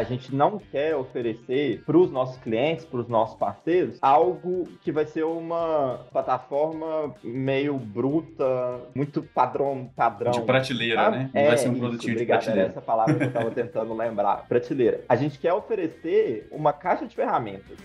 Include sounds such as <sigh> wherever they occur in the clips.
a gente não quer oferecer para os nossos clientes, para os nossos parceiros, algo que vai ser uma plataforma meio bruta, muito padrão, padrão. De prateleira, sabe? né? Não é, vai ser um produtinho obrigado, de prateleira. Era essa palavra que eu estava tentando lembrar. Prateleira. A gente quer oferecer uma caixa de ferramentas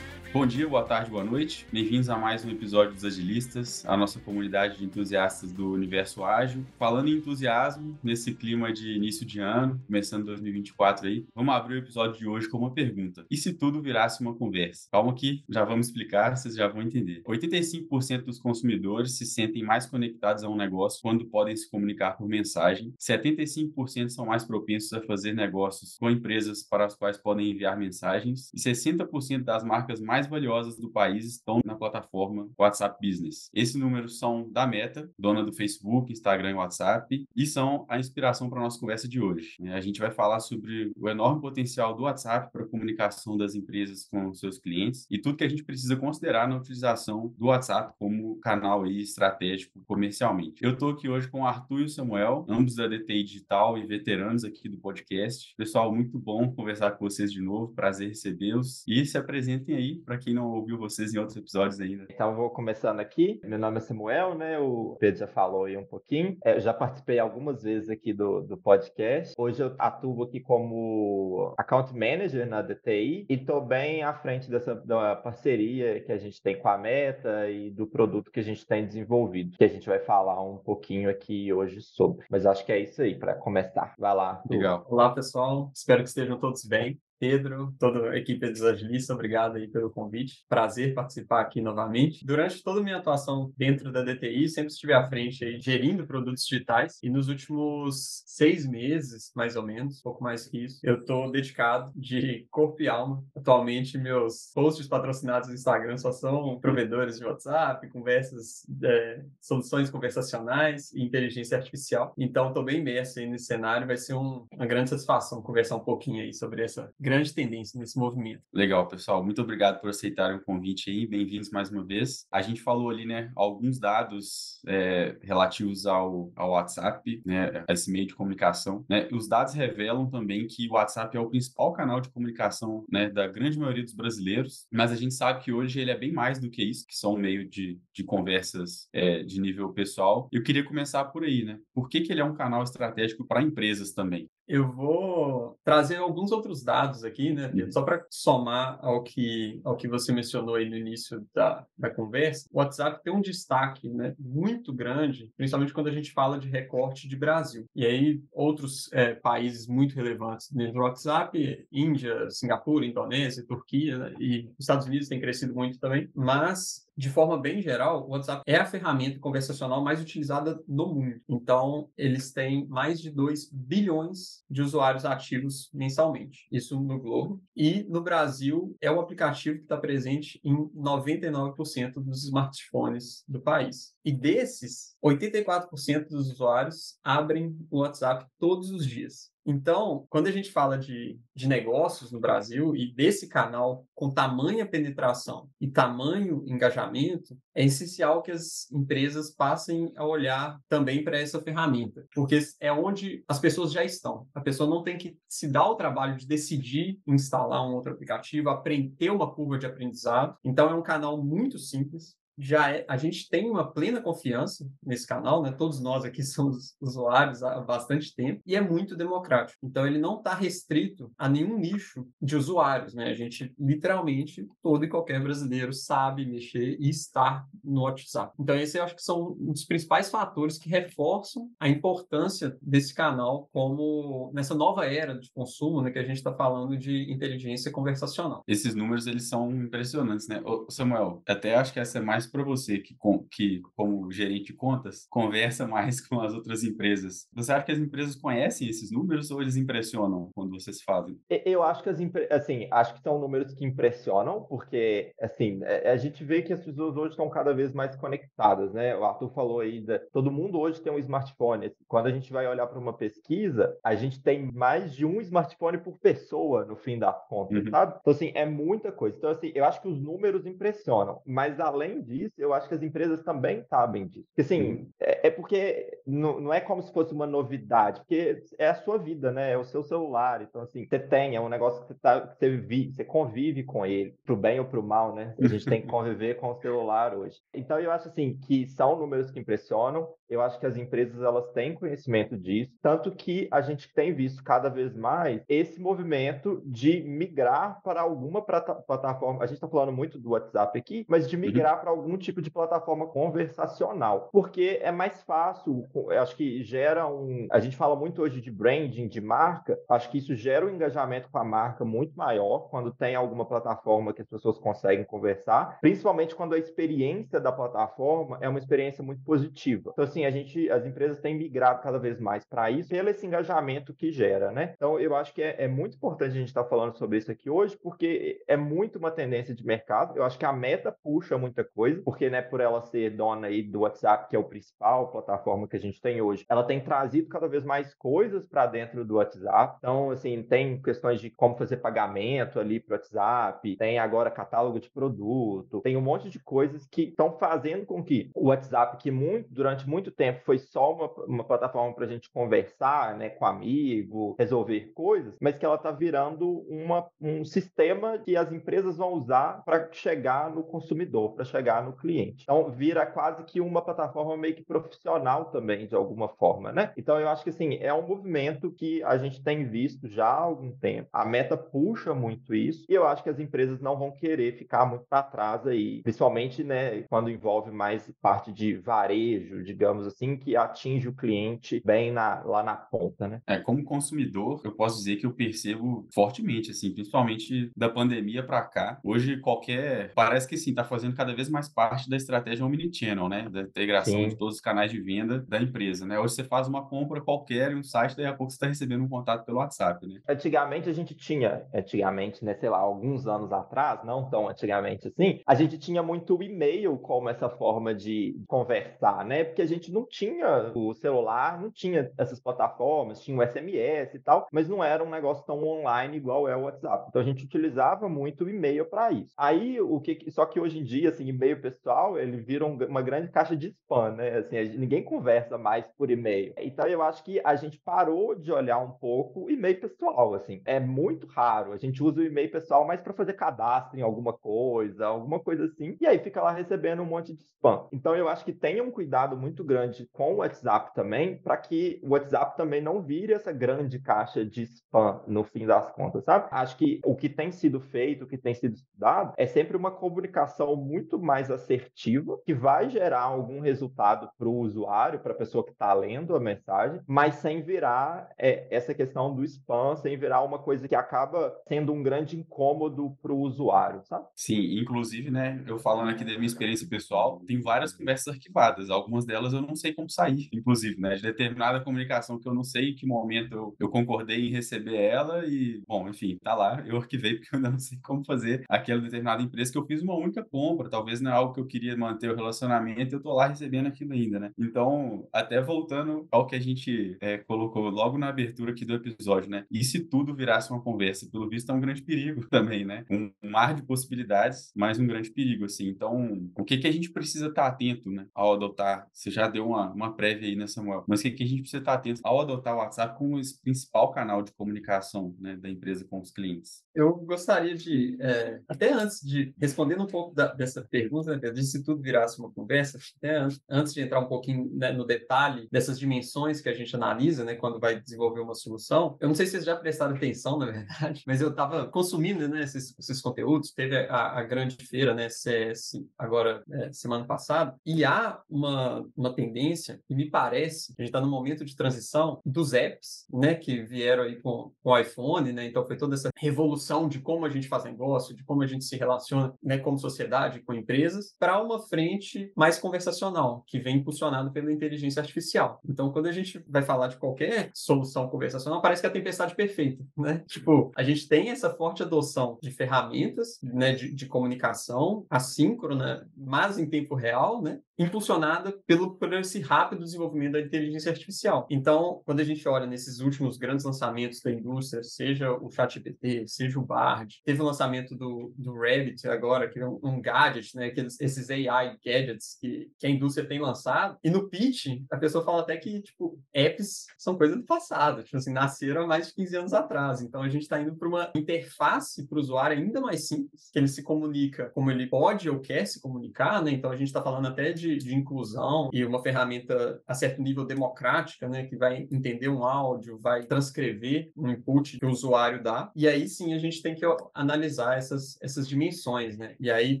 Bom dia, boa tarde, boa noite. Bem-vindos a mais um episódio dos Agilistas, a nossa comunidade de entusiastas do universo ágil. Falando em entusiasmo, nesse clima de início de ano, começando 2024 aí, vamos abrir o episódio de hoje com uma pergunta. E se tudo virasse uma conversa? Calma que já vamos explicar, vocês já vão entender. 85% dos consumidores se sentem mais conectados a um negócio quando podem se comunicar por mensagem. 75% são mais propensos a fazer negócios com empresas para as quais podem enviar mensagens. E 60% das marcas mais mais valiosas do país estão na plataforma WhatsApp Business. Esses números são da Meta, dona do Facebook, Instagram e WhatsApp, e são a inspiração para a nossa conversa de hoje. A gente vai falar sobre o enorme potencial do WhatsApp para a comunicação das empresas com seus clientes e tudo que a gente precisa considerar na utilização do WhatsApp como canal aí estratégico comercialmente. Eu estou aqui hoje com o Arthur e o Samuel, ambos da DTI Digital e veteranos aqui do podcast. Pessoal, muito bom conversar com vocês de novo, prazer recebê-los e se apresentem aí para quem não ouviu vocês em outros episódios ainda. Então, vou começando aqui. Meu nome é Samuel, né? O Pedro já falou aí um pouquinho. É, eu já participei algumas vezes aqui do, do podcast. Hoje eu atuo aqui como Account Manager na DTI e estou bem à frente dessa da parceria que a gente tem com a Meta e do produto que a gente tem desenvolvido, que a gente vai falar um pouquinho aqui hoje sobre. Mas acho que é isso aí para começar. Vai lá. Legal. Olá, pessoal. Espero que estejam todos bem. Pedro, toda a equipe dos agilistas, obrigado aí pelo convite. Prazer participar aqui novamente. Durante toda a minha atuação dentro da DTI, sempre estive à frente aí gerindo produtos digitais e nos últimos seis meses, mais ou menos, pouco mais que isso, eu estou dedicado de corpo e alma. Atualmente, meus posts patrocinados no Instagram só são provedores de WhatsApp, conversas, é, soluções conversacionais e inteligência artificial. Então, estou bem imerso aí nesse cenário. Vai ser um, uma grande satisfação conversar um pouquinho aí sobre essa grande grande tendência nesse movimento. Legal, pessoal. Muito obrigado por aceitarem o convite aí. Bem-vindos mais uma vez. A gente falou ali, né, alguns dados é, relativos ao, ao WhatsApp, né, esse meio de comunicação. Né? Os dados revelam também que o WhatsApp é o principal canal de comunicação né, da grande maioria dos brasileiros, mas a gente sabe que hoje ele é bem mais do que isso, que são um meio de, de conversas é, de nível pessoal. Eu queria começar por aí, né? Por que, que ele é um canal estratégico para empresas também? Eu vou trazer alguns outros dados aqui, né, só para somar ao que, ao que você mencionou aí no início da, da conversa. O WhatsApp tem um destaque né, muito grande, principalmente quando a gente fala de recorte de Brasil. E aí, outros é, países muito relevantes dentro do WhatsApp, Índia, Singapura, Indonésia, Turquia, né, e os Estados Unidos têm crescido muito também, mas de forma bem geral, o WhatsApp é a ferramenta conversacional mais utilizada no mundo. Então, eles têm mais de 2 bilhões de usuários ativos mensalmente. Isso no globo. E no Brasil, é o aplicativo que está presente em 99% dos smartphones do país. E desses, 84% dos usuários abrem o WhatsApp todos os dias. Então, quando a gente fala de, de negócios no Brasil e desse canal com tamanha penetração e tamanho engajamento, é essencial que as empresas passem a olhar também para essa ferramenta, porque é onde as pessoas já estão. A pessoa não tem que se dar o trabalho de decidir instalar um outro aplicativo, aprender uma curva de aprendizado. Então, é um canal muito simples, já é, a gente tem uma plena confiança nesse canal, né? Todos nós aqui <laughs> somos usuários há bastante tempo e é muito democrático. Então ele não está restrito a nenhum nicho de usuários, né? A gente literalmente todo e qualquer brasileiro sabe mexer e estar no WhatsApp. Então esse eu acho que são um dos principais fatores que reforçam a importância desse canal como nessa nova era de consumo, né? Que a gente está falando de inteligência conversacional. Esses números eles são impressionantes, né? Ô, Samuel, até acho que essa é mais mais para você que, que, como gerente de contas, conversa mais <laughs> com as outras empresas. Você acha que as empresas conhecem esses números ou eles impressionam quando vocês fazem? Eu acho que as assim, acho que são números que impressionam, porque assim, é, a gente vê que as pessoas hoje estão cada vez mais conectadas, né? O Arthur falou aí, da, todo mundo hoje tem um smartphone. Quando a gente vai olhar para uma pesquisa, a gente tem mais de um smartphone por pessoa no fim das contas, uhum. sabe? Então assim, é muita coisa. Então assim, eu acho que os números impressionam, mas além disso, disso, eu acho que as empresas também sabem disso. Porque, assim, é, é, porque não, não é como se fosse uma novidade, porque é a sua vida, né? É o seu celular. Então, assim, você tem, é um negócio que você, tá, que você, vi, você convive com ele, pro bem ou pro mal, né? A gente tem que <laughs> conviver com o celular hoje. Então, eu acho, assim, que são números que impressionam. Eu acho que as empresas, elas têm conhecimento disso. Tanto que a gente tem visto cada vez mais esse movimento de migrar para alguma plataforma. A gente está falando muito do WhatsApp aqui, mas de uhum. migrar uhum. para algum tipo de plataforma conversacional, porque é mais fácil. Acho que gera um. A gente fala muito hoje de branding, de marca. Acho que isso gera um engajamento com a marca muito maior quando tem alguma plataforma que as pessoas conseguem conversar, principalmente quando a experiência da plataforma é uma experiência muito positiva. Então, assim, a gente, as empresas têm migrado cada vez mais para isso, pelo esse engajamento que gera, né? Então, eu acho que é, é muito importante a gente estar tá falando sobre isso aqui hoje, porque é muito uma tendência de mercado. Eu acho que a meta puxa muita coisa, porque, né, por ela ser dona aí do WhatsApp, que é o principal plataforma que a gente tem hoje, ela tem trazido cada vez mais coisas para dentro do WhatsApp. Então, assim, tem questões de como fazer pagamento ali para o WhatsApp, tem agora catálogo de produto, tem um monte de coisas que estão fazendo com que o WhatsApp, que muito, durante muito tempo foi só uma, uma plataforma para a gente conversar, né, com amigo, resolver coisas, mas que ela está virando uma, um sistema que as empresas vão usar para chegar no consumidor, para chegar no cliente. Então, vira quase que uma plataforma meio que profissional também, de alguma forma, né? Então, eu acho que, assim, é um movimento que a gente tem visto já há algum tempo. A meta puxa muito isso e eu acho que as empresas não vão querer ficar muito para trás aí, principalmente, né, quando envolve mais parte de varejo, digamos assim, que atinge o cliente bem na, lá na ponta, né? É, como consumidor, eu posso dizer que eu percebo fortemente, assim, principalmente da pandemia para cá. Hoje, qualquer. Parece que sim, está fazendo cada vez mais parte da estratégia Omnichannel, né? Da integração sim. de todos os canais de venda da empresa, né? Hoje você faz uma compra qualquer em um site, daí a pouco você está recebendo um contato pelo WhatsApp, né? Antigamente a gente tinha, antigamente, né, sei lá, alguns anos atrás, não tão antigamente assim, a gente tinha muito e-mail como essa forma de conversar, né? Porque a gente não tinha o celular, não tinha essas plataformas, tinha o SMS e tal, mas não era um negócio tão online igual é o WhatsApp. Então a gente utilizava muito o e-mail para isso. Aí o que só que hoje em dia assim, e-mail pessoal, ele vira uma grande caixa de spam, né? Assim, ninguém conversa mais por e-mail. Então eu acho que a gente parou de olhar um pouco o e-mail pessoal, assim. É muito raro. A gente usa o e-mail pessoal mais para fazer cadastro em alguma coisa, alguma coisa assim, e aí fica lá recebendo um monte de spam. Então eu acho que tenha um cuidado muito grande com o WhatsApp também, para que o WhatsApp também não vire essa grande caixa de spam no fim das contas, sabe? Acho que o que tem sido feito, o que tem sido estudado, é sempre uma comunicação muito mais assertiva, que vai gerar algum resultado para o usuário, para a pessoa que está lendo a mensagem, mas sem virar é, essa questão do spam, sem virar uma coisa que acaba sendo um grande incômodo para o usuário, sabe? Sim, inclusive, né, eu falando aqui da minha experiência pessoal, tem várias conversas arquivadas, algumas delas eu não sei como sair, inclusive, né, de determinada comunicação que eu não sei em que momento eu, eu concordei em receber ela e, bom, enfim, tá lá, eu arquivei <laughs> porque eu ainda não sei como fazer aquela determinada empresa que eu fiz uma única compra, talvez não é algo que eu queria manter o relacionamento, eu tô lá recebendo aquilo ainda, né? Então, até voltando ao que a gente é, colocou logo na abertura aqui do episódio, né? E se tudo virasse uma conversa? Pelo visto, é um grande perigo <laughs> também, né? Um mar de possibilidades, mas um grande perigo, assim. Então, o que que a gente precisa estar atento, né? Ao adotar, já deu uma, uma prévia aí, né, Samuel? Mas que que a gente precisa estar atento ao adotar o WhatsApp como o principal canal de comunicação, né, da empresa com os clientes? Eu gostaria de, é, até antes de, respondendo um pouco da, dessa pergunta, né, de se tudo virasse uma conversa, até antes, antes de entrar um pouquinho né, no detalhe dessas dimensões que a gente analisa, né, quando vai desenvolver uma solução, eu não sei se vocês já prestaram atenção, <laughs> na verdade, mas eu estava consumindo, né, esses, esses, conteúdos, teve a, a, grande feira, né, CS, agora, é, semana passada, e há uma, uma tendência, e me parece, que a gente está no momento de transição dos apps, né, que vieram aí com, com o iPhone, né, então foi toda essa revolução de como a gente faz negócio, de como a gente se relaciona né, como sociedade, com empresas, para uma frente mais conversacional, que vem impulsionado pela inteligência artificial. Então, quando a gente vai falar de qualquer solução conversacional, parece que é a tempestade perfeita, né? Tipo, a gente tem essa forte adoção de ferramentas né, de, de comunicação assíncrona, mas em tempo real, né? impulsionada pelo, pelo por esse rápido desenvolvimento da inteligência artificial. Então, quando a gente olha nesses últimos grandes lançamentos da indústria, seja o ChatGPT, seja o Bard, teve o lançamento do, do Rabbit agora, que é um, um gadget, né? Aqueles, esses AI gadgets que, que a indústria tem lançado. E no pitch, a pessoa fala até que, tipo, apps são coisa do passado, tipo assim, nasceram há mais de 15 anos atrás. Então, a gente está indo para uma interface para o usuário ainda mais simples, que ele se comunica como ele pode ou quer se comunicar, né? Então, a gente está falando até de, de inclusão e uma ferramenta a certo nível democrática, né? Que vai entender um áudio, vai transcrever um input que o usuário dá. E aí sim a gente tem que analisar essas, essas dimensões, né? E aí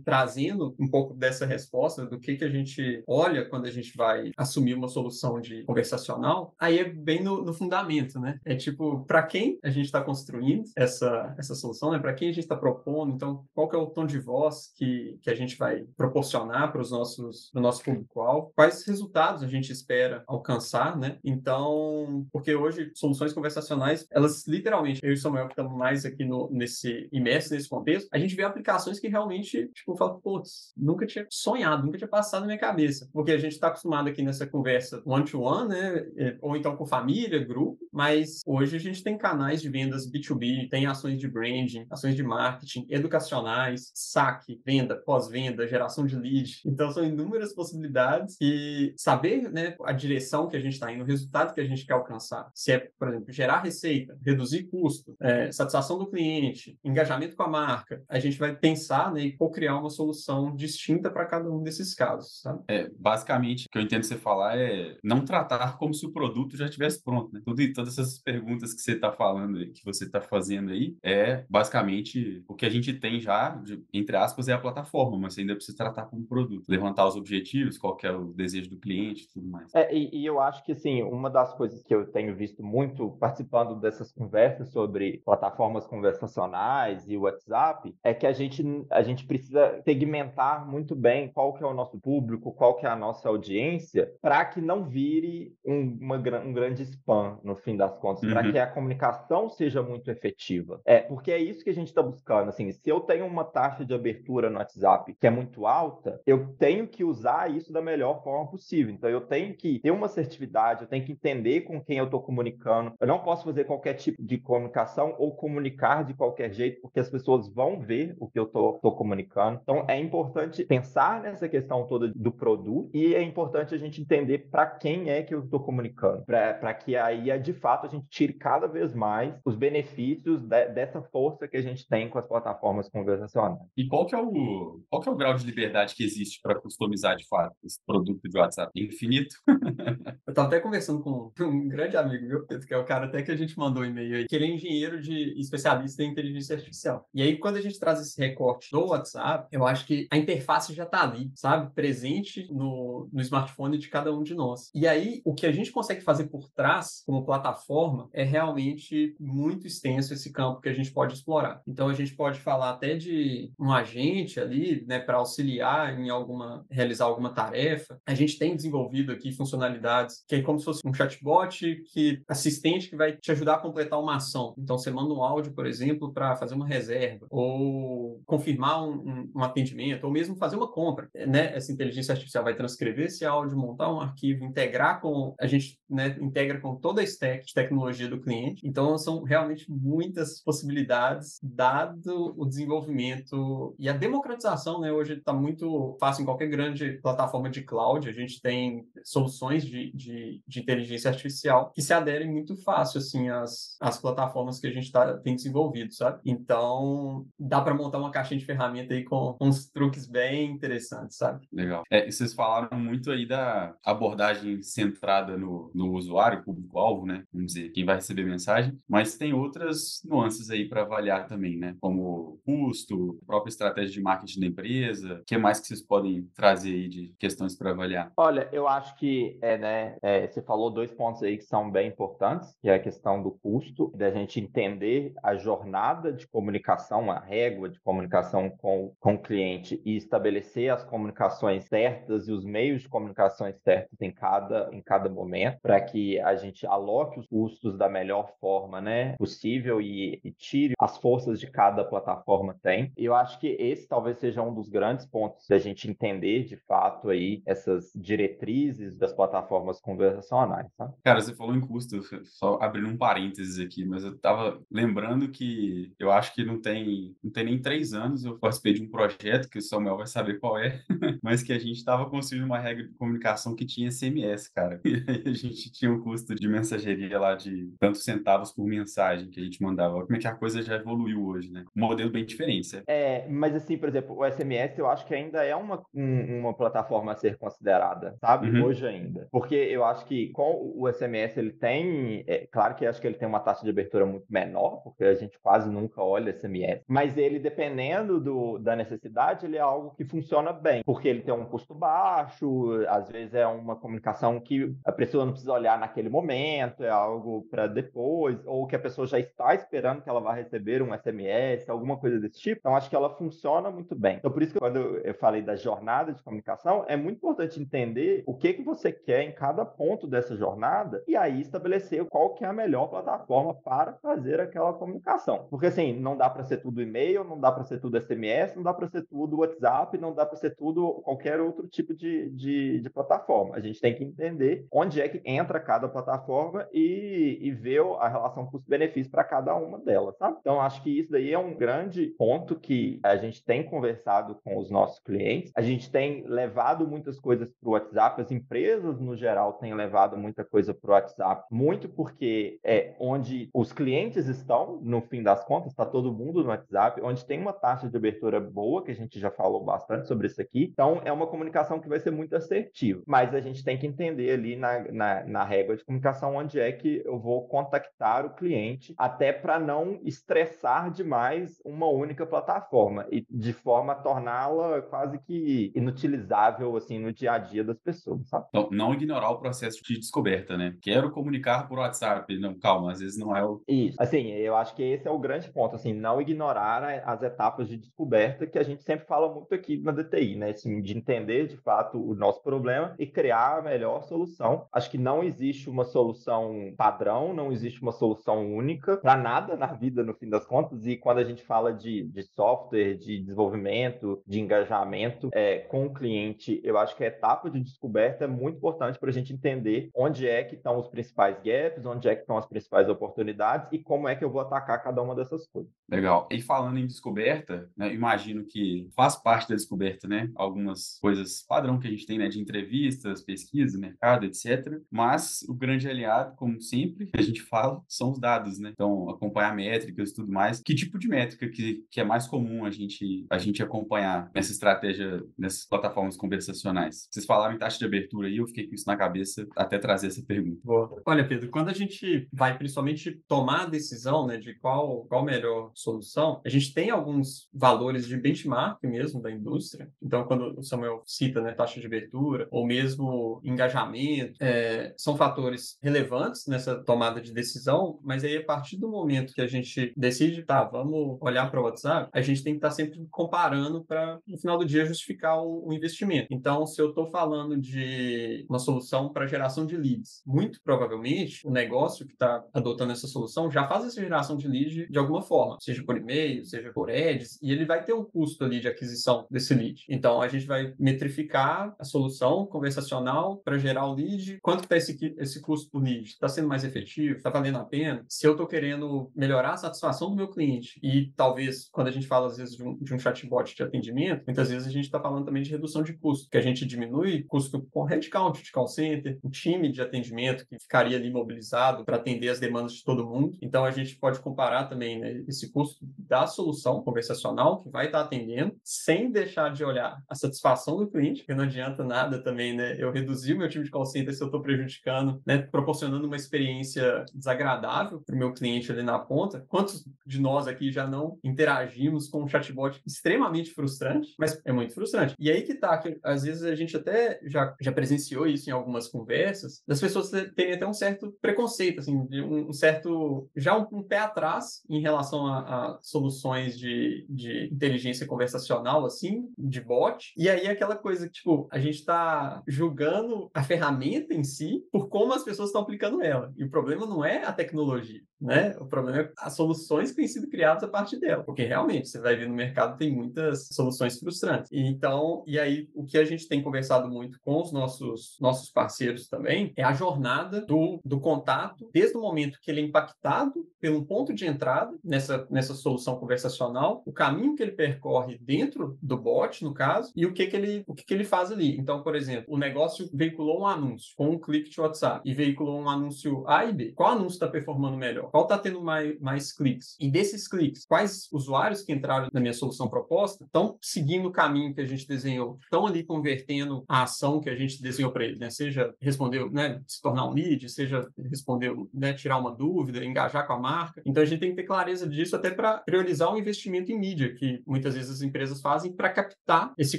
trazendo um pouco dessa resposta do que, que a gente olha quando a gente vai assumir uma solução de conversacional, aí é bem no, no fundamento, né? É tipo, para quem a gente está construindo essa, essa solução, né? Para quem a gente está propondo, então qual que é o tom de voz que, que a gente vai proporcionar para os nossos, pro nosso público-alvo, quais resultados a gente espera alcançar, né? Então, porque hoje soluções conversacionais, elas literalmente, eu e o Samuel que estamos mais aqui no, nesse imerso nesse contexto, a gente vê aplicações que realmente, tipo, fala, putz, nunca tinha sonhado, nunca tinha passado na minha cabeça, porque a gente está acostumado aqui nessa conversa one-to-one, -one, né? É, ou então com família, grupo, mas hoje a gente tem canais de vendas B2B, tem ações de branding, ações de marketing, educacionais, saque, venda, pós-venda, geração de lead. Então, são inúmeras possibilidades e saber né, a direção que a gente está indo, o resultado que a gente quer alcançar. Se é, por exemplo, gerar receita, reduzir custo, é, satisfação do cliente, engajamento com a marca, a gente vai pensar né, e co-criar uma solução distinta para cada um desses casos. Sabe? É, basicamente, o que eu entendo você falar é não tratar como se o produto já estivesse pronto. Né? Tudo, todas essas perguntas que você está falando, que você está fazendo aí, é basicamente o que a gente tem já, de, entre aspas, é a plataforma, mas você ainda precisa tratar como produto, levantar os objetivos, qual é o desejo do cliente e tudo mais. É, e, e, eu acho que, assim, uma das coisas que eu tenho visto muito participando dessas conversas sobre plataformas conversacionais e WhatsApp é que a gente, a gente precisa segmentar muito bem qual que é o nosso público, qual que é a nossa audiência, para que não vire um, uma, um grande spam, no fim das contas, uhum. para que a comunicação seja muito efetiva. É, porque é isso que a gente está buscando, assim, se eu tenho uma taxa de abertura no WhatsApp que é muito alta, eu tenho que usar isso da melhor forma possível. Então, eu tenho que ter uma assertividade, eu tenho que entender com quem eu estou comunicando. Eu não posso fazer qualquer tipo de comunicação ou comunicar de qualquer jeito, porque as pessoas vão ver o que eu estou comunicando. Então, é importante pensar nessa questão toda do produto e é importante a gente entender para quem é que eu estou comunicando, para que aí, de fato, a gente tire cada vez mais os benefícios de, dessa força que a gente tem com as plataformas conversacionais. E qual que é o, qual que é o grau de liberdade que existe para customizar de fato esse produto de WhatsApp? Infinito? <laughs> eu estava até conversando com <laughs> um grande amigo meu, Pedro, que é o cara até que a gente mandou um e-mail aí, que ele é engenheiro de especialista em inteligência artificial. E aí, quando a gente traz esse recorte do WhatsApp, eu acho que a interface já está ali, sabe? Presente no, no smartphone de cada um de nós. E aí, o que a gente consegue fazer por trás, como plataforma, é realmente muito extenso esse campo que a gente pode explorar. Então, a gente pode falar até de um agente ali, né, para auxiliar em alguma, realizar alguma tarefa. A gente tem desenvolvido aqui funcionalidades que é como se fosse um chatbot que assistente que vai te ajudar a completar uma ação. Então, você manda um áudio, por exemplo, para fazer uma reserva ou confirmar um, um, um, atendimento ou mesmo fazer uma compra, né? Essa inteligência artificial vai transcrever esse áudio, montar um arquivo, integrar com a gente, né, integra com toda a stack de tecnologia do cliente. Então, são realmente muitas possibilidades dado o desenvolvimento e a democratização, né? Hoje está muito fácil em qualquer grande plataforma de cloud. A gente tem soluções de, de, de inteligência artificial que se aderem muito fácil, assim, às, às plataformas que a gente tá, tem desenvolvido, sabe? Então, dá para montar uma caixinha de ferramenta aí com, com uns truques bem interessantes, sabe? Legal. É, vocês falaram muito aí da abordagem centrada no, no usuário, público-alvo, né? Vamos dizer, quem vai receber mensagem, mas tem outras nuances aí para avaliar também, né? Como custo, própria estratégia de marketing da empresa, o que mais que vocês podem trazer aí de questões para avaliar? Olha, eu acho que, é, né, é, você falou dois pontos aí que são bem importantes, que é a questão do custo, da gente entender a jornada de comunicação, a régua de comunicação com, com o cliente e estabelecer as comunicações certas e os meios de comunicações certos em cada, em cada momento, para que a gente aloque os custos da melhor forma né, possível e, e tire as forças de cada plataforma tem. Eu acho que esse talvez seja um dos grandes pontos da gente entender de fato aí essas diretrizes das plataformas conversacionais. Tá? Cara, você falou em custo, só abrindo um parênteses aqui, mas eu estava lembrando que eu acho que não tem, não tem nem três anos eu participei de um projeto que o Samuel vai saber qual é, <laughs> mas que a gente estava construindo uma regra de comunicação que tinha SMS, cara. <laughs> E aí a gente tinha um custo de mensageria lá de tantos centavos por mensagem que a gente mandava. Como é que a coisa já evoluiu hoje, né? Um modelo bem diferente, certo? É, mas assim, por exemplo, o SMS eu acho que ainda é uma, um, uma plataforma a ser considerada, sabe? Uhum. Hoje ainda. Porque eu acho que com o SMS ele tem, é, claro que acho que ele tem uma taxa de abertura muito menor, porque a gente quase nunca olha SMS, mas ele, dependendo do, da necessidade, ele é algo que funciona bem, porque ele tem um custo baixo, às vezes é uma comunicação que a pessoa não precisa olhar naquele momento, é algo para depois, ou que a pessoa já está esperando que ela vá receber um SMS, alguma coisa desse tipo. Então, acho que ela funciona muito bem. Então, por isso que quando eu falei da jornada de comunicação, é muito importante entender o que, que você quer em cada ponto dessa jornada e aí estabelecer qual que é a melhor plataforma para fazer aquela comunicação. Porque, assim, não dá para ser tudo e-mail, não dá para ser tudo SMS, não dá para ser tudo WhatsApp, não dá para ser tudo qualquer outro tipo de, de, de, plataforma. A gente tem que entender onde é que entra cada plataforma e, e ver a relação custo-benefício para cada uma delas, sabe? Então, acho que isso daí é um grande ponto que a gente tem conversado com os nossos clientes. A gente tem levado muitas coisas para WhatsApp, as empresas no geral têm levado muita coisa para o WhatsApp, muito porque é onde os clientes estão, no fim das contas, está todo mundo no WhatsApp, onde tem uma taxa de abertura boa, que a gente já falou bastante sobre isso aqui. Então, é uma comunicação que vai ser muito assertiva. Mas a gente tem que entender ali na, na, na régua de comunicação onde é que eu vou contactar o cliente, até para não estressar demais uma única plataforma e de forma a torná-la quase que inutilizável assim no dia a dia das pessoas, sabe? Então, não ignorar o processo de descoberta, né? Quero comunicar por WhatsApp. Não, calma, às vezes não é o. Isso. Assim, eu acho que esse é o grande ponto, assim, não ignorar as etapas de descoberta que a gente sempre fala muito aqui na DTI, né? Assim, de entender de fato o nosso problema e criar a melhor solução. Acho que não existe uma solução padrão, não existe uma solução única para nada na vida, no fim das contas. E quando a gente fala de, de software, de desenvolvimento, de engajamento é, com o cliente, eu acho que a etapa de descoberta é muito importante para a gente entender onde é que estão os principais gaps, onde é que estão as principais oportunidades e como é que eu vou atacar cada uma dessas coisas. Legal. E falando em descoberta, né, imagino que faz parte da descoberta, né? Algumas coisas padrão que a gente tem, né? De entrevistas, pesquisa, mercado, etc. Mas o grande aliado, como sempre, a gente fala, são os dados, né? Então, acompanhar métricas e tudo mais. Que tipo de métrica que, que é mais comum a gente, a gente acompanhar nessa estratégia, nessas plataformas conversacionais? Vocês falaram em taxa de abertura aí, eu fiquei com isso na cabeça até trazer essa pergunta. Boa. Olha, Pedro, quando a gente vai principalmente tomar a decisão né, de qual, qual melhor solução, a gente tem alguns valores de benchmark mesmo da indústria. Então, quando o Samuel cita né, taxa de abertura ou mesmo engajamento, é, são fatores relevantes nessa tomada de decisão, mas aí a partir do momento que a gente decide, tá, vamos olhar para o WhatsApp, a gente tem que estar tá sempre comparando para, no final do dia, justificar o, o investimento. Então, se eu estou falando de uma solução para geração de leads, muito provavelmente o negócio que está adotando essa solução já faz essa geração de lead de alguma forma, seja por e-mail, seja por ads, e ele vai ter um custo ali de aquisição desse lead. Então, a gente vai metrificar a solução conversacional para gerar o lead. Quanto está esse, esse custo por lead? Está sendo mais efetivo? Está valendo a pena? Se eu estou querendo melhorar a satisfação do meu cliente e talvez, quando a gente fala às vezes de um, de um chatbot de atendimento, muitas vezes a gente está falando também de redução de custo, que a gente diminui custo com headcount de call center, um time de atendimento que ficaria ali mobilizado para atender as demandas de todo mundo. Então, a gente pode comparar também né, esse custo da solução conversacional que vai estar tá atendendo, sem deixar de olhar a satisfação do cliente, porque não adianta nada também, né? Eu reduzir o meu time de call center se eu estou prejudicando, né? Proporcionando uma experiência desagradável para o meu cliente ali na ponta. Quantos de nós aqui já não interagimos com um chatbot extremamente frustrante? Mas é muito frustrante. E aí que tá, que às vezes a gente até já, já presenciou isso em algumas conversas, das pessoas terem até um certo preconceito, assim, um certo, já um, um pé atrás em relação a, a soluções de, de inteligência conversacional, assim, de bot. E aí aquela coisa que, tipo, a gente está julgando a ferramenta em si por como as pessoas estão aplicando ela. E o problema não é a tecnologia. Né? O problema é as soluções que têm sido criadas a partir dela, porque realmente você vai ver no mercado tem muitas soluções frustrantes. Então, e aí o que a gente tem conversado muito com os nossos nossos parceiros também é a jornada do, do contato desde o momento que ele é impactado pelo ponto de entrada nessa nessa solução conversacional, o caminho que ele percorre dentro do bot, no caso, e o que que ele o que que ele faz ali. Então, por exemplo, o negócio veiculou um anúncio com um clique de WhatsApp e veiculou um anúncio A e B. Qual anúncio está performando melhor? Qual está tendo mais, mais cliques? E desses cliques, quais usuários que entraram na minha solução proposta estão seguindo o caminho que a gente desenhou? Estão ali convertendo a ação que a gente desenhou para ele, né? Seja responder, né, se tornar um lead, seja responder, né, tirar uma dúvida, engajar com a marca. Então a gente tem que ter clareza disso até para priorizar o investimento em mídia que muitas vezes as empresas fazem para captar esse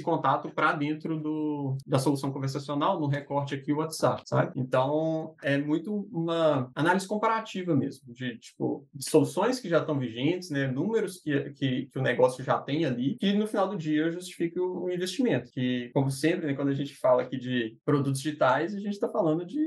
contato para dentro do, da solução conversacional, no recorte aqui o WhatsApp, sabe? Então é muito uma análise comparativa mesmo, de tipo de soluções que já estão vigentes, né, números que, que, que, o negócio já tem ali, que no final do dia justifique o, o investimento. Que, como sempre, né, quando a gente fala aqui de produtos digitais, a gente está falando de,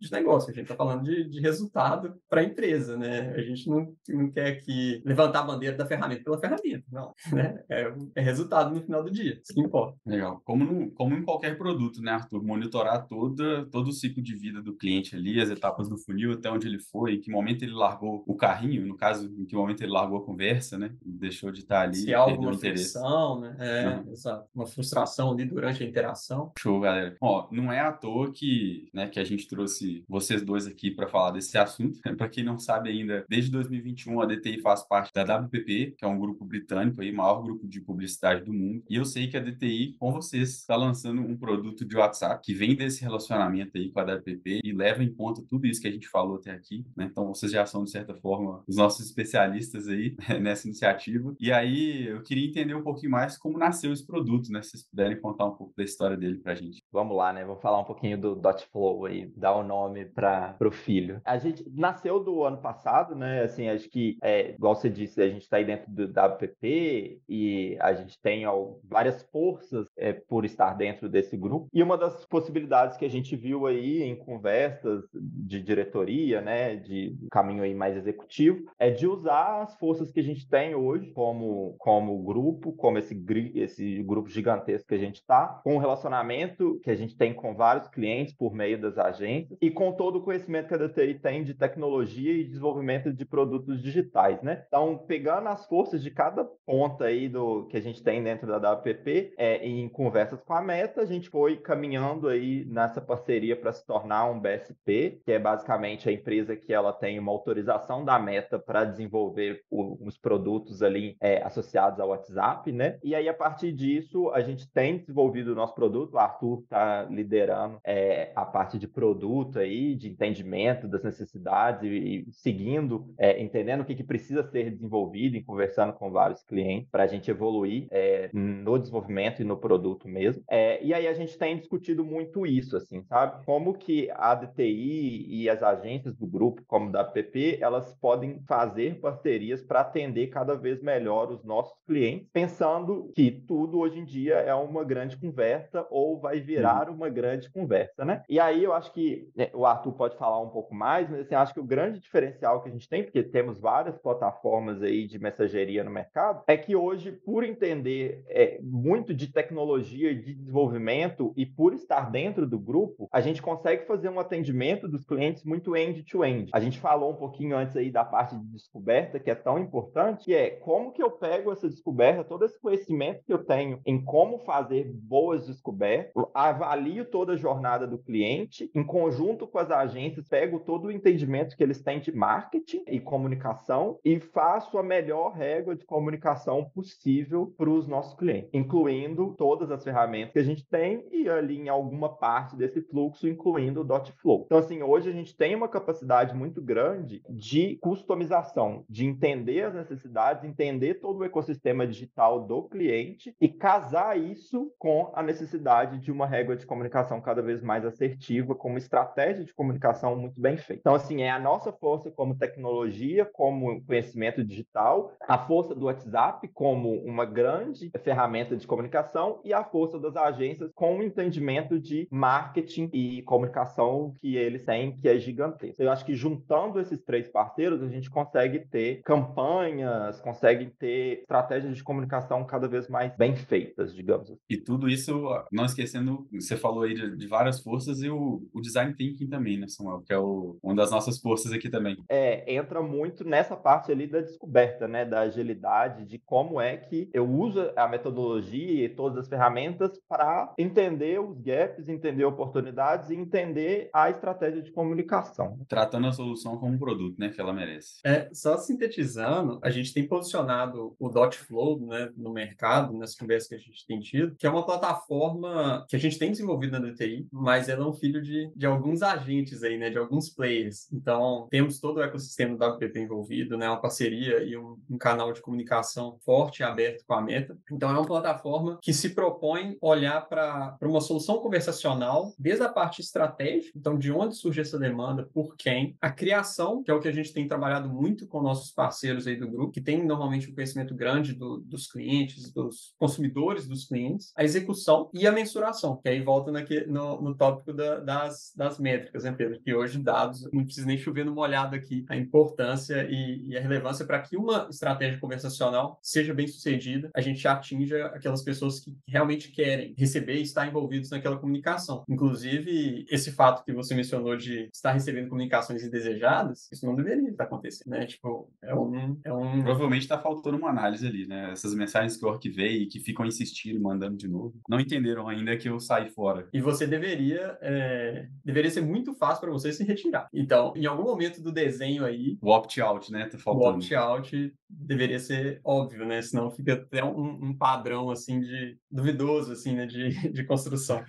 de negócio, a gente está falando de, de resultado para a empresa, né? A gente não, não quer aqui levantar a bandeira da ferramenta pela ferramenta, não, <laughs> né? É, é resultado no final do dia, isso que importa. Legal. Como, no, como em qualquer produto, né, Arthur? Monitorar toda, todo o ciclo de vida do cliente ali, as etapas do funil, até onde ele foi, em que momento ele largou o carrinho, no caso, em que momento ele largou a conversa, né? Deixou de estar ali. Se há alguma fricção, né? É, uhum. exato. Uma frustração ali durante a interação. Show, galera. Ó, não é à toa que, né, que a gente trouxe vocês dois aqui para falar desse assunto. <laughs> para quem não sabe ainda, desde 2021 a DTI faz parte da WPP, que é um grupo britânico aí, maior grupo de publicidade do mundo. E eu sei que a DTI, com vocês, está lançando um produto de WhatsApp que vem desse relacionamento aí com a WPP e leva em conta tudo isso que a gente falou até aqui, né? Então vocês já são, de certa forma, os nossos especialistas aí <laughs> nessa iniciativa. E aí eu queria entender um pouquinho mais como nasceu esse produto, né? Se vocês puderem contar um pouco da história dele pra gente. Vamos lá, né? Vamos falar um pouquinho do Dotflow aí, dar o um nome para o filho. A gente nasceu do ano passado, né? Assim, acho que, é, igual você disse, a gente está aí dentro do WPP e a gente tem ó, várias forças é, por estar dentro desse grupo. E uma das possibilidades que a gente viu aí em conversas de diretoria, né, de caminho aí mais executivo, é de usar as forças que a gente tem hoje como, como grupo, como esse, esse grupo gigantesco que a gente está, com o relacionamento que a gente tem com vários clientes por meio das agências e com todo o conhecimento que a DTI tem de tecnologia e desenvolvimento de produtos digitais, né? Então, pegando as forças de cada ponta aí do que a gente tem dentro da WPP, é, em conversas com a Meta, a gente foi caminhando aí nessa parceria para se tornar um BSP, que é basicamente a empresa que ela tem uma autorização da Meta para desenvolver os produtos ali é, associados ao WhatsApp, né? E aí, a partir disso, a gente tem desenvolvido o nosso produto, o Arthur está liderando é, a parte de produto aí, de entendimento das necessidades e, e seguindo, é, entendendo o que, que precisa ser desenvolvido e conversando com vários clientes para a gente evoluir é, no desenvolvimento e no produto mesmo. É, e aí a gente tem discutido muito isso, assim, sabe? Como que a DTI e as agências do grupo, como da PP, elas podem fazer parcerias para atender cada vez melhor os nossos clientes, pensando que tudo hoje em dia é uma grande conversa ou vai virar uma grande conversa, né? E aí eu acho que né, o Arthur pode falar um pouco mais, mas assim, acho que o grande diferencial que a gente tem, porque temos várias plataformas aí de mensageria no mercado, é que hoje, por entender é, muito de tecnologia e de desenvolvimento e por estar dentro do grupo, a gente consegue fazer um atendimento dos clientes muito end-to-end. -end. A gente falou um pouquinho antes aí da parte de descoberta, que é tão importante, que é como que eu pego essa descoberta, todo esse conhecimento que eu tenho em como fazer boas descobertas, avalio toda a jornada do cliente, em conjunto com as agências, pego todo o entendimento que eles têm de marketing e comunicação e faço a melhor régua de comunicação possível para os nossos clientes, incluindo todas as ferramentas que a gente tem e ali em alguma parte desse fluxo, incluindo o Dotflow. Então, assim, hoje a gente tem uma capacidade muito grande de customização, de entender as necessidades, entender todo o ecossistema digital do cliente e casar isso com a necessidade de uma régua de comunicação cada vez mais assertiva, com uma estratégia de comunicação muito bem feita. Então, assim, é a nossa força como tecnologia, como conhecimento digital, a força do WhatsApp como uma grande ferramenta de comunicação e a força das agências com o entendimento de marketing e comunicação que eles têm, que é gigantesco. Eu acho que juntando esses três parceiros, a gente consegue ter campanhas, consegue ter estratégias de comunicação cada vez mais bem feitas, digamos assim. E tudo isso, não esquecendo, você falou aí de, de várias forças e o, o, design thinking também, né, Samuel? Que é o, uma das nossas forças aqui também. É, entra muito nessa parte ali da descoberta, né, da agilidade, de como é que eu uso a metodologia e todas as ferramentas para entender os gaps, entender oportunidades e entender a estratégia de comunicação. Tratando a solução como um produto, né, que ela merece. É, só sintetizando, a gente tem posicionado o Dotflow, né, no mercado, nas conversas que a gente tem tido, que é uma plataforma que a gente tem desenvolvido na DTI, mas ela é um filho de, de alguns agentes aí, né, de alguns players. Então, temos todo o ecossistema do WPP envolvido, né, uma parceria e um, um canal de comunicação forte e aberto com a Meta. Então, é uma plataforma que se propõe olhar para uma solução conversacional, desde a parte estratégica, então, de onde surge essa demanda, por quem, a criação, que é o que a gente tem trabalhado muito com nossos parceiros aí do grupo, que tem normalmente um conhecimento grande do, dos clientes, dos consumidores dos clientes, a execução e a mensuração, que aí volta naque, no, no tópico da, das, das métricas, né, Pedro? Que hoje dados, não precisa nem chover no molhado aqui, a importância e, e a relevância para que uma estratégia conversacional seja bem sucedida, a gente atinja aquelas pessoas que realmente querem receber e estar envolvidos naquela comunicação. Inclusive, esse fato que você mencionou de estar recebendo comunicações indesejadas, isso não deveria estar acontecendo, né? Tipo, é um... É um... Provavelmente está faltando uma análise ali, né? Essas mensagens que eu arquivei e que ficam insistindo, mandando de novo, não entenderam ainda que eu saí fora. E você deveria... É... Deveria ser muito fácil para você se retirar. Então, em algum momento do desenho aí... O opt-out, né? Tá faltando. O opt-out deveria ser óbvio, né? Senão fica até um, um padrão, assim, de duvidoso, assim, né? De, <laughs> de construção.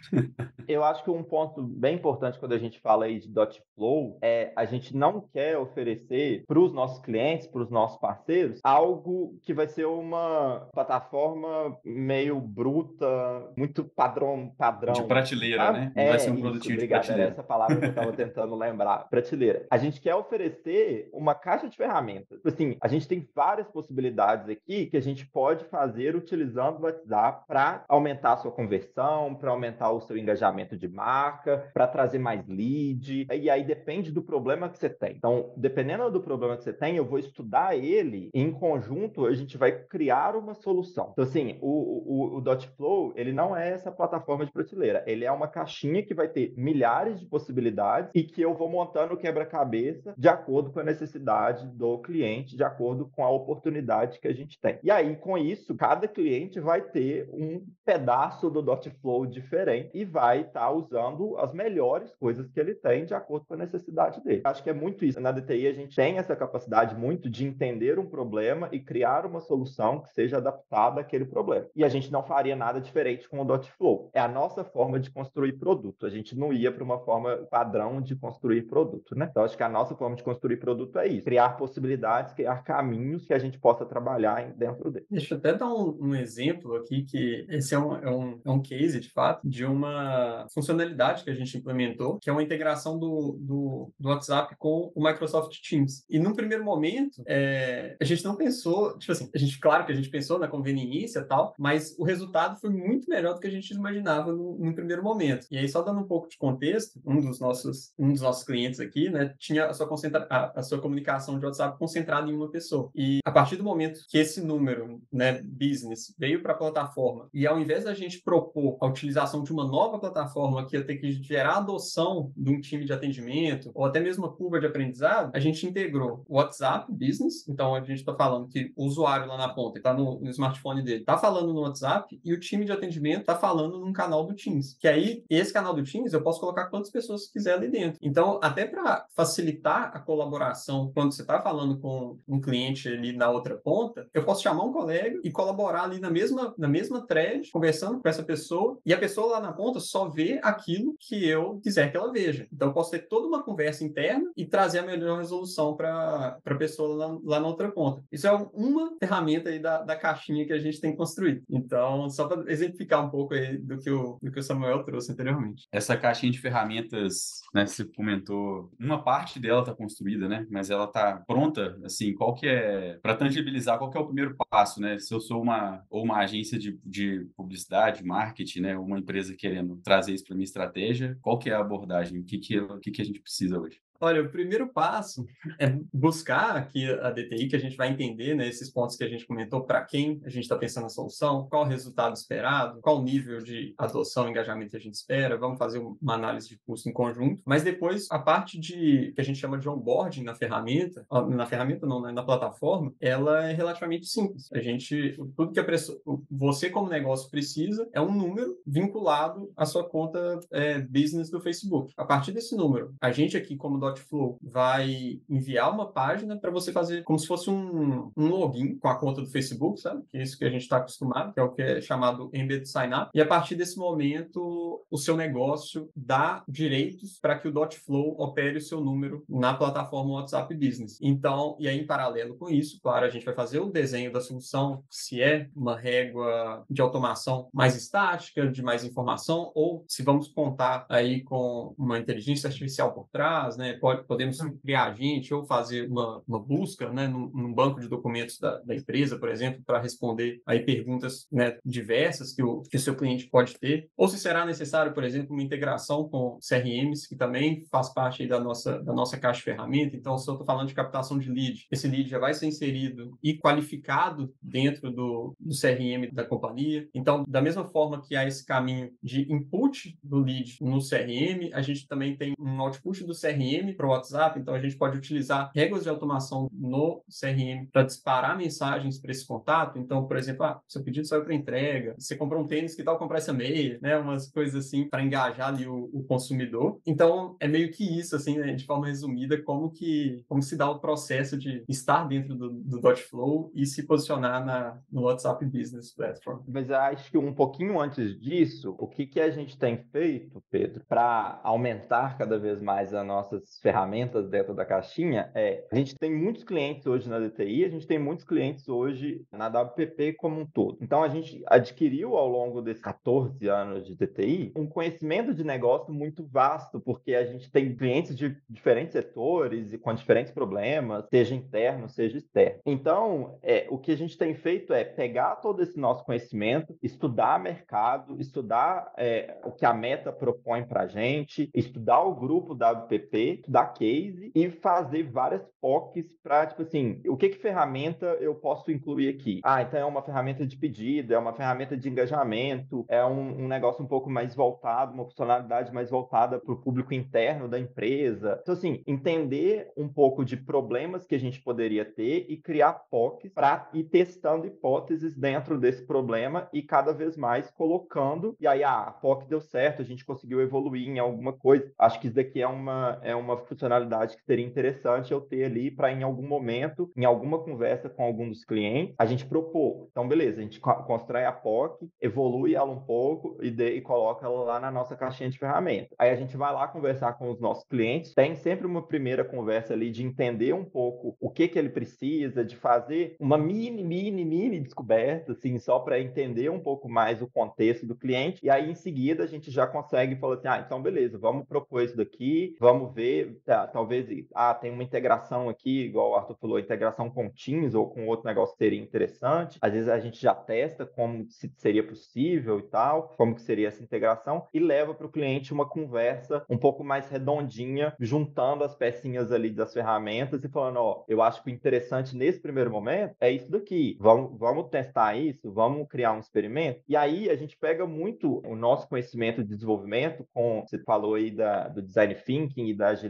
Eu acho que um ponto bem importante quando a gente fala aí de Dotflow é a gente não quer oferecer para os nossos clientes, para os nossos parceiros, algo que vai ser uma plataforma meio bruta, muito padrão, padrão. De prateleira, sabe? né? Não é, vai ser um produtinho obrigado, de prateleira. Essa palavra que eu estava tentando <laughs> lembrar. Prateleira. A gente quer oferecer uma caixa de ferramentas. Assim, a gente tem várias possibilidades aqui que a gente pode fazer utilizando o WhatsApp para aumentar a sua conversão, para aumentar o seu engajamento de marca, para trazer mais lead. E aí depende do problema que você tem. Então, dependendo do problema que você tem, eu vou estudar ele em conjunto, a gente vai criar uma solução. Então, assim, o, o, o Dotflow, ele não é essa plataforma de prateleira. Ele é uma caixinha que vai ter milhares de possibilidades e que eu vou montando o quebra-cabeça de acordo com a necessidade do cliente, de acordo com a oportunidade que a gente tem. E aí, com isso, cada cliente vai ter um pedaço do Dotflow diferente e vai estar tá usando as melhores coisas que ele tem de acordo com a necessidade dele. Acho que é muito isso. Na DTI, a gente tem essa capacidade muito de entender um problema e criar uma solução que seja adaptada àquele problema. E a gente não faria nada diferente com o Dotflow. É a nossa forma de construir produto. A gente não ia para uma forma padrão de construir produto, né? Então, acho que a nossa forma de construir produto é isso: criar possibilidades, criar caminhos que a gente possa trabalhar dentro dele. Deixa eu até dar um, um exemplo aqui, que esse é um, é, um, é um case, de fato, de uma funcionalidade que a gente implementou, que é uma integração do, do, do WhatsApp com o Microsoft Teams. E num primeiro momento, é, a gente não pensou, tipo assim, a gente, claro que a gente pensou na conveniência e tal, mas o resultado foi muito melhor do que a gente imaginava no primeiro momento. E aí, só dando um pouco de contexto, um dos nossos, um dos nossos clientes aqui, né, tinha a sua, concentra a, a sua comunicação de WhatsApp concentrada em uma pessoa. E a partir do momento que esse número, né, business, veio para a plataforma, e ao invés da gente propor a utilização de uma nova plataforma que ia ter que gerar adoção de um time de atendimento, ou até mesmo uma curva de aprendizado, a gente integrou o WhatsApp Business, então a gente está falando que o usuário lá na ponta está no, no, smartphone dele, está falando no WhatsApp, e o time de atendimento está falando num canal do Teams. Que aí, esse canal do Teams, eu posso colocar quantas pessoas quiser ali dentro. Então, até para facilitar a colaboração, quando você está falando com um cliente ali na outra ponta, eu posso chamar um colega e colaborar ali na mesma, na mesma thread, conversando com essa pessoa, e a pessoa lá na ponta só vê aquilo que eu quiser que ela veja. Então, eu posso ter toda uma conversa interna e trazer a melhor resolução para a pessoa lá, lá, na outra ponta. Isso é uma ferramenta aí da, da caixinha que a gente tem construído. Então, só para exemplificar um pouco aí do que, o, do que o Samuel trouxe anteriormente. Essa caixinha de ferramenta ferramentas, né, você comentou, uma parte dela está construída, né, mas ela está pronta, assim, qual que é, para tangibilizar, qual que é o primeiro passo, né, se eu sou uma, ou uma agência de, de publicidade, marketing, né, uma empresa querendo trazer isso para minha estratégia, qual que é a abordagem, o que que, o que que a gente precisa hoje? Olha, o primeiro passo é buscar aqui a DTI, que a gente vai entender né, esses pontos que a gente comentou, para quem a gente está pensando na solução, qual o resultado esperado, qual o nível de adoção engajamento que a gente espera, vamos fazer uma análise de custo em conjunto, mas depois a parte de que a gente chama de onboarding na ferramenta, na ferramenta não, né, na plataforma, ela é relativamente simples. A gente, tudo que a pessoa, você como negócio precisa é um número vinculado à sua conta é, business do Facebook. A partir desse número, a gente aqui como Dotflow vai enviar uma página para você fazer como se fosse um, um, login com a conta do Facebook, sabe? Que é isso que a gente está acostumado, que é o que é chamado Embed Sign Up. E a partir desse momento, o seu negócio dá direitos para que o Dotflow opere o seu número na plataforma WhatsApp Business. Então, e aí em paralelo com isso, claro, a gente vai fazer o desenho da solução, se é uma régua de automação mais estática, de mais informação, ou se vamos contar aí com uma inteligência artificial por trás, né? Pode, podemos criar agente ou fazer uma, uma busca né, num, num, banco de documentos da, da empresa, por exemplo, para responder aí perguntas né, diversas que o, que o seu cliente pode ter. Ou se será necessário, por exemplo, uma integração com CRMs, que também faz parte da nossa, da nossa caixa de ferramenta. Então, se eu estou falando de captação de lead, esse lead já vai ser inserido e qualificado dentro do, do CRM da companhia. Então, da mesma forma que há esse caminho de input do lead no CRM, a gente também tem um output do CRM para o WhatsApp, então a gente pode utilizar regras de automação no CRM para disparar mensagens para esse contato. Então, por exemplo, ah, seu pedido saiu para entrega, você comprou um tênis, que tal comprar essa meia, né? Umas coisas assim para engajar ali o, o, consumidor. Então, é meio que isso, assim, né? de forma resumida, como que como se dá o processo de estar dentro do, do Dotflow e se posicionar na, no WhatsApp Business Platform. Mas acho que um pouquinho antes disso, o que, que a gente tem feito, Pedro, para aumentar cada vez mais as nossas ferramentas dentro da caixinha é, a gente tem muitos clientes hoje na DTI, a gente tem muitos clientes hoje na WPP como um todo. Então a gente adquiriu ao longo desses 14 anos de DTI um conhecimento de negócio muito vasto, porque a gente tem clientes de diferentes setores e com diferentes problemas, seja interno, seja externo. Então, é, o que a gente tem feito é pegar todo esse nosso conhecimento, estudar mercado, estudar é, o que a meta propõe para a gente, estudar o grupo WPP, da case e fazer várias POCs para, tipo assim, o que que ferramenta eu posso incluir aqui? Ah, então é uma ferramenta de pedido, é uma ferramenta de engajamento, é um, um negócio um pouco mais voltado, uma funcionalidade mais voltada para o público interno da empresa. Então, assim, entender um pouco de problemas que a gente poderia ter e criar POCs para ir testando hipóteses dentro desse problema e cada vez mais colocando. E aí, ah, a POC deu certo, a gente conseguiu evoluir em alguma coisa. Acho que isso daqui é uma, é uma funcionalidade que seria interessante eu ter ali para em algum momento, em alguma conversa com algum dos clientes, a gente propor. Então, beleza, a gente constrói a POC, evolui ela um pouco e, de, e coloca ela lá na nossa caixinha de ferramentas. Aí a gente vai lá conversar com os nossos clientes, tem sempre uma primeira conversa ali de entender um pouco o que que ele precisa, de fazer uma mini, mini, mini descoberta, assim, só para entender um pouco mais o contexto do cliente. E aí, em seguida, a gente já consegue falar assim, ah, então beleza, vamos propor isso daqui, vamos ver tá, talvez, ah, tem uma integração aqui, igual o Arthur falou, integração com Teams ou com outro negócio seria interessante. Às vezes a gente já testa como se seria possível e tal, como que seria essa integração e leva para o cliente uma conversa um pouco mais redondinha, juntando as pecinhas ali das ferramentas e falando, ó, eu acho que o interessante nesse primeiro momento é isso daqui. Vamos, vamos testar isso, vamos criar um experimento. E aí a gente pega muito o nosso conhecimento de desenvolvimento com, você falou aí da, do design thinking e da agilidade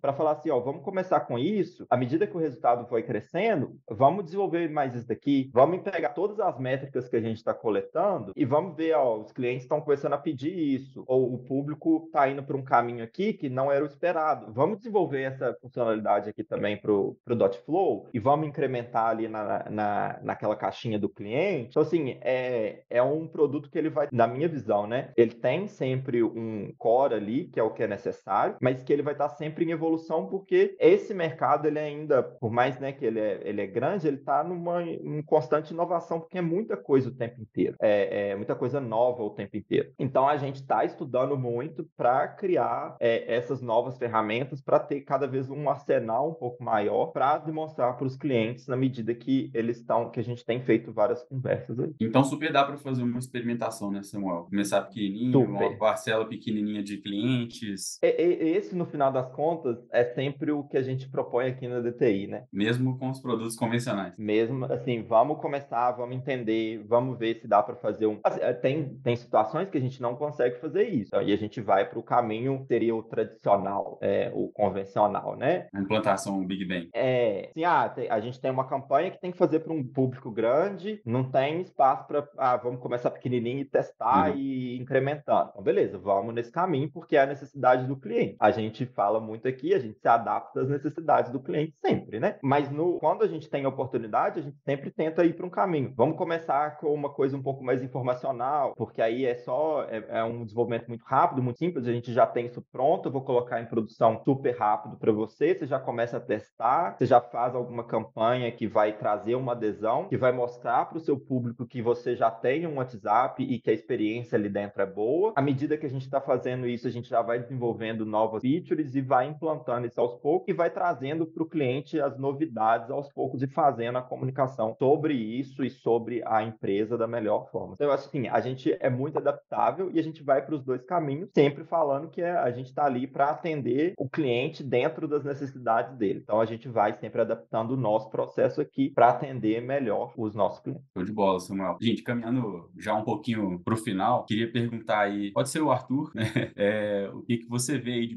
para falar assim, ó, vamos começar com isso, à medida que o resultado foi crescendo, vamos desenvolver mais isso daqui, vamos pegar todas as métricas que a gente está coletando e vamos ver, ó, os clientes estão começando a pedir isso, ou o público está indo para um caminho aqui que não era o esperado. Vamos desenvolver essa funcionalidade aqui também para o Dotflow e vamos incrementar ali na, na, naquela caixinha do cliente. Então, assim, é, é um produto que ele vai, na minha visão, né? Ele tem sempre um core ali, que é o que é necessário, mas que ele vai estar tá estar tá sempre em evolução, porque esse mercado, ele ainda, por mais né, que ele é, ele é grande, ele está numa em constante inovação, porque é muita coisa o tempo inteiro, é, é muita coisa nova o tempo inteiro. Então, a gente está estudando muito para criar é, essas novas ferramentas, para ter cada vez um arsenal um pouco maior, para demonstrar para os clientes na medida que eles estão, que a gente tem feito várias conversas aí. Então, super dá para fazer uma experimentação, né, Samuel? Começar pequenininho, super. uma parcela pequenininha de clientes. Esse, no final das contas, é sempre o que a gente propõe aqui na DTI, né? Mesmo com os produtos convencionais. Mesmo, assim, vamos começar, vamos entender, vamos ver se dá para fazer um. Assim, é, tem, tem situações que a gente não consegue fazer isso. E a gente vai para o caminho, seria o tradicional, é, o convencional, né? A implantação Big Bang. É, assim, ah, a gente tem uma campanha que tem que fazer para um público grande, não tem espaço para, ah, vamos começar pequenininho e testar uhum. e incrementando. Então, beleza, vamos nesse caminho porque é a necessidade do cliente. A gente fala muito aqui, a gente se adapta às necessidades do cliente sempre, né? Mas no, quando a gente tem oportunidade, a gente sempre tenta ir para um caminho. Vamos começar com uma coisa um pouco mais informacional, porque aí é só é, é um desenvolvimento muito rápido, muito simples. A gente já tem isso pronto, eu vou colocar em produção super rápido para você. Você já começa a testar, você já faz alguma campanha que vai trazer uma adesão, que vai mostrar para o seu público que você já tem um WhatsApp e que a experiência ali dentro é boa. À medida que a gente está fazendo isso, a gente já vai desenvolvendo novas features e vai implantando isso aos poucos e vai trazendo para o cliente as novidades aos poucos e fazendo a comunicação sobre isso e sobre a empresa da melhor forma. Então, eu acho assim, a gente é muito adaptável e a gente vai para os dois caminhos, sempre falando que a gente está ali para atender o cliente dentro das necessidades dele. Então, a gente vai sempre adaptando o nosso processo aqui para atender melhor os nossos clientes. Show de bola, Samuel. Gente, caminhando já um pouquinho para o final, queria perguntar aí, pode ser o Arthur, <laughs> né? É, o que, que você vê aí de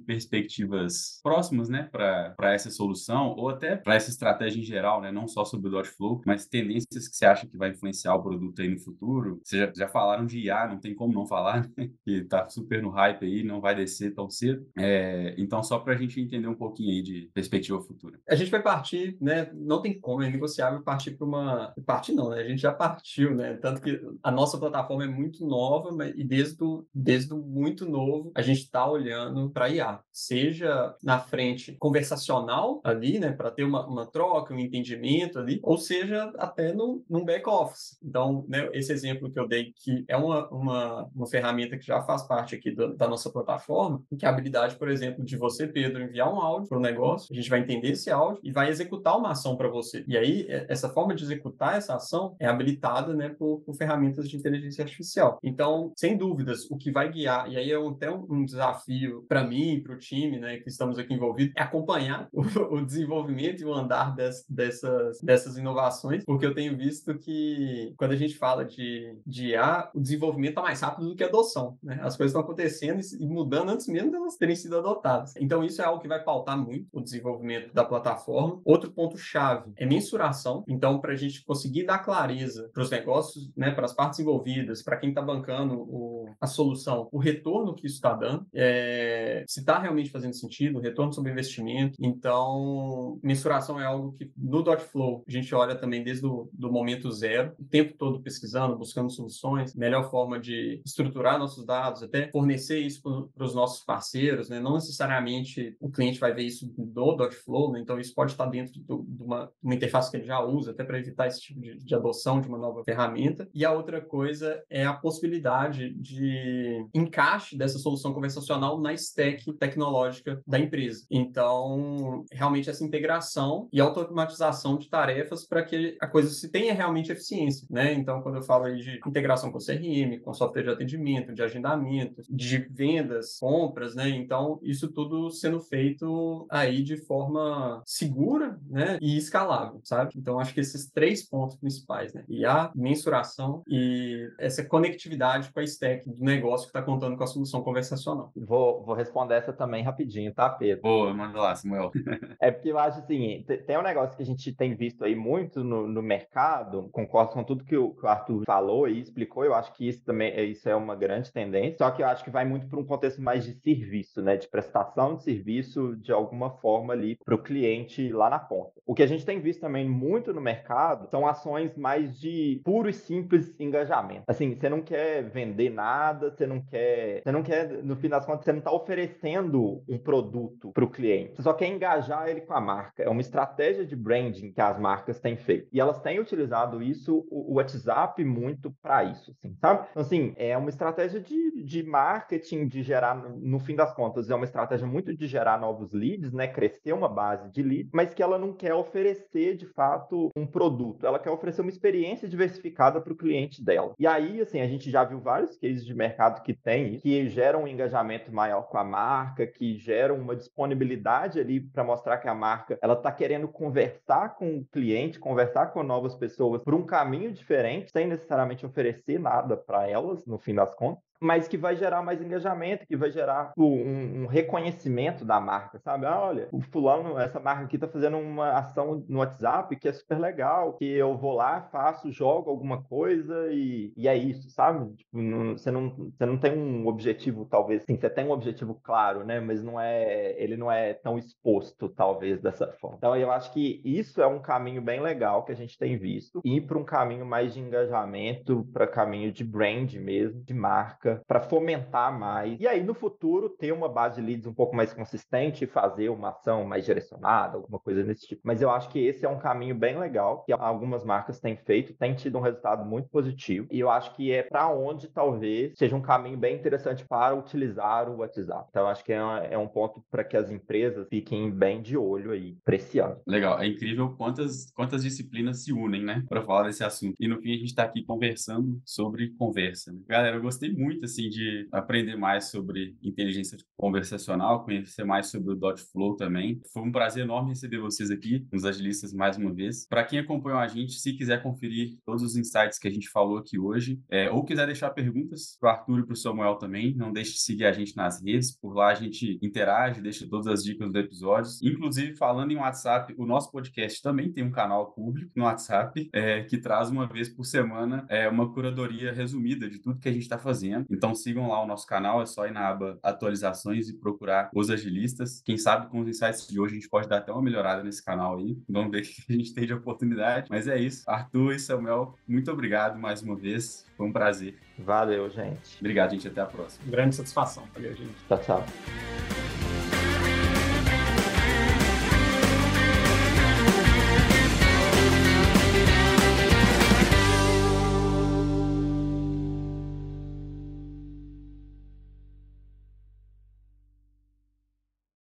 próximas, né, para essa solução ou até para essa estratégia em geral, né, não só sobre o Dotflow, mas tendências que você acha que vai influenciar o produto aí no futuro? Vocês já, já falaram de IA, não tem como não falar, <laughs> né? que tá super no hype aí, não vai descer tão cedo. É, então, só para a gente entender um pouquinho aí de perspectiva futura. A gente vai partir, né, não tem como, é negociável partir para uma... Partir não, né, a gente já partiu, né, tanto que a nossa plataforma é muito nova, mas, e desde, o, desde o muito novo, a gente está olhando para IA, seja na frente conversacional ali, né, para ter uma, uma troca, um entendimento ali, ou seja, até no, num back-office. Então, né, esse exemplo que eu dei, que é uma, uma, uma ferramenta que já faz parte aqui do, da nossa plataforma, que é a habilidade, por exemplo, de você, Pedro, enviar um áudio para o negócio, a gente vai entender esse áudio e vai executar uma ação para você. E aí, essa forma de executar essa ação é habilitada né, por, por ferramentas de inteligência artificial. Então, sem dúvidas, o que vai guiar, e aí é até um, um desafio para mim para o time né, que estamos aqui envolvidos, é acompanhar <laughs> o, o desenvolvimento e o andar des, dessas, dessas inovações, porque eu tenho visto que quando a gente fala de, de IA, o desenvolvimento está mais rápido do que a adoção. Né? As coisas estão acontecendo e mudando antes mesmo de elas terem sido adotadas. Então, isso é algo que vai pautar muito o desenvolvimento da plataforma. Outro ponto-chave é mensuração. Então, para a gente conseguir dar clareza para os negócios, né, para as partes envolvidas, para quem está bancando o, a solução, o retorno que isso está dando, é, se está realmente fazendo sentido, o retorno sobre investimento. Então, mensuração é algo que no Dotflow a gente olha também desde o do momento zero, o tempo todo pesquisando, buscando soluções, melhor forma de estruturar nossos dados, até fornecer isso para os nossos parceiros, né? Não necessariamente o cliente vai ver isso do Dotflow, né? Então isso pode estar dentro do, de uma, uma, interface que ele já usa, até para evitar esse tipo de, de adoção de uma nova ferramenta. E a outra coisa é a possibilidade de encaixe dessa solução conversacional na stack tecnológica da empresa. Então, realmente essa integração e automatização de tarefas para que a coisa se tenha realmente eficiência, né? Então, quando eu falo de integração com CRM, com software de atendimento, de agendamento, de vendas, compras, né? Então, isso tudo sendo feito aí de forma segura, né? E escalável, sabe? Então, acho que esses três pontos principais, né? E a mensuração e essa conectividade com a stack do negócio que está contando com a solução conversacional. Vou, vou responder essa também rapidinho, tá, Pedro? Boa, manda lá, Samuel. <laughs> é porque eu acho assim, tem um negócio que a gente tem visto aí muito no, no mercado, concordo com tudo que o, que o Arthur falou e explicou, eu acho que isso também é, isso é uma grande tendência, só que eu acho que vai muito para um contexto mais de serviço, né, de prestação de serviço de alguma forma ali para o cliente lá na ponta. O que a gente tem visto também muito no mercado são ações mais de puro e simples engajamento. Assim, você não quer vender nada, você não quer, você não quer, no fim das contas, você não está oferecendo um produto para o cliente. Você só quer engajar ele com a marca. É uma estratégia de branding que as marcas têm feito. E elas têm utilizado isso, o WhatsApp, muito para isso, assim, sabe? Então, assim, é uma estratégia de, de marketing, de gerar, no fim das contas, é uma estratégia muito de gerar novos leads, né? Crescer uma base de leads, mas que ela não quer oferecer, de fato, um produto. Ela quer oferecer uma experiência diversificada para o cliente dela. E aí, assim, a gente já viu vários cases de mercado que tem, que geram um engajamento maior com a marca, que geram uma disponibilidade ali para mostrar que a marca ela está querendo conversar com o cliente, conversar com novas pessoas por um caminho diferente, sem necessariamente oferecer nada para elas, no fim das contas mas que vai gerar mais engajamento, que vai gerar um, um, reconhecimento da marca, sabe? Ah, olha, o fulano, essa marca aqui tá fazendo uma ação no WhatsApp que é super legal, que eu vou lá, faço, jogo alguma coisa e, e é isso, sabe? Tipo, não, você, não, você não tem um objetivo, talvez, sim, você tem um objetivo claro, né? Mas não é, ele não é tão exposto, talvez, dessa forma. Então, eu acho que isso é um caminho bem legal que a gente tem visto, ir para um caminho mais de engajamento, para caminho de brand mesmo, de marca, para fomentar mais. E aí, no futuro, ter uma base de leads um pouco mais consistente e fazer uma ação mais direcionada, alguma coisa desse tipo. Mas eu acho que esse é um caminho bem legal que algumas marcas têm feito, têm tido um resultado muito positivo. E eu acho que é para onde talvez seja um caminho bem interessante para utilizar o WhatsApp. Então, acho que é, é um ponto para que as empresas fiquem bem de olho aí para esse ano. Legal. É incrível quantas, quantas disciplinas se unem, né, para falar desse assunto. E no fim, a gente está aqui conversando sobre conversa. Né? Galera, eu gostei muito muito assim de aprender mais sobre inteligência conversacional, conhecer mais sobre o Dotflow também. Foi um prazer enorme receber vocês aqui, nos agilistas mais uma vez. Para quem acompanhou a gente, se quiser conferir todos os insights que a gente falou aqui hoje, é, ou quiser deixar perguntas para o Arthur e para o Samuel também, não deixe de seguir a gente nas redes. Por lá a gente interage, deixa todas as dicas dos episódios. Inclusive, falando em WhatsApp, o nosso podcast também tem um canal público no WhatsApp é, que traz uma vez por semana é, uma curadoria resumida de tudo que a gente está fazendo. Então sigam lá o nosso canal, é só ir na aba atualizações e procurar os agilistas. Quem sabe com os insights de hoje a gente pode dar até uma melhorada nesse canal aí. Vamos ver <laughs> o que a gente tem de oportunidade. Mas é isso. Arthur e Samuel, muito obrigado mais uma vez. Foi um prazer. Valeu, gente. Obrigado, gente. Até a próxima. Grande satisfação. Valeu, gente. Tchau, tchau.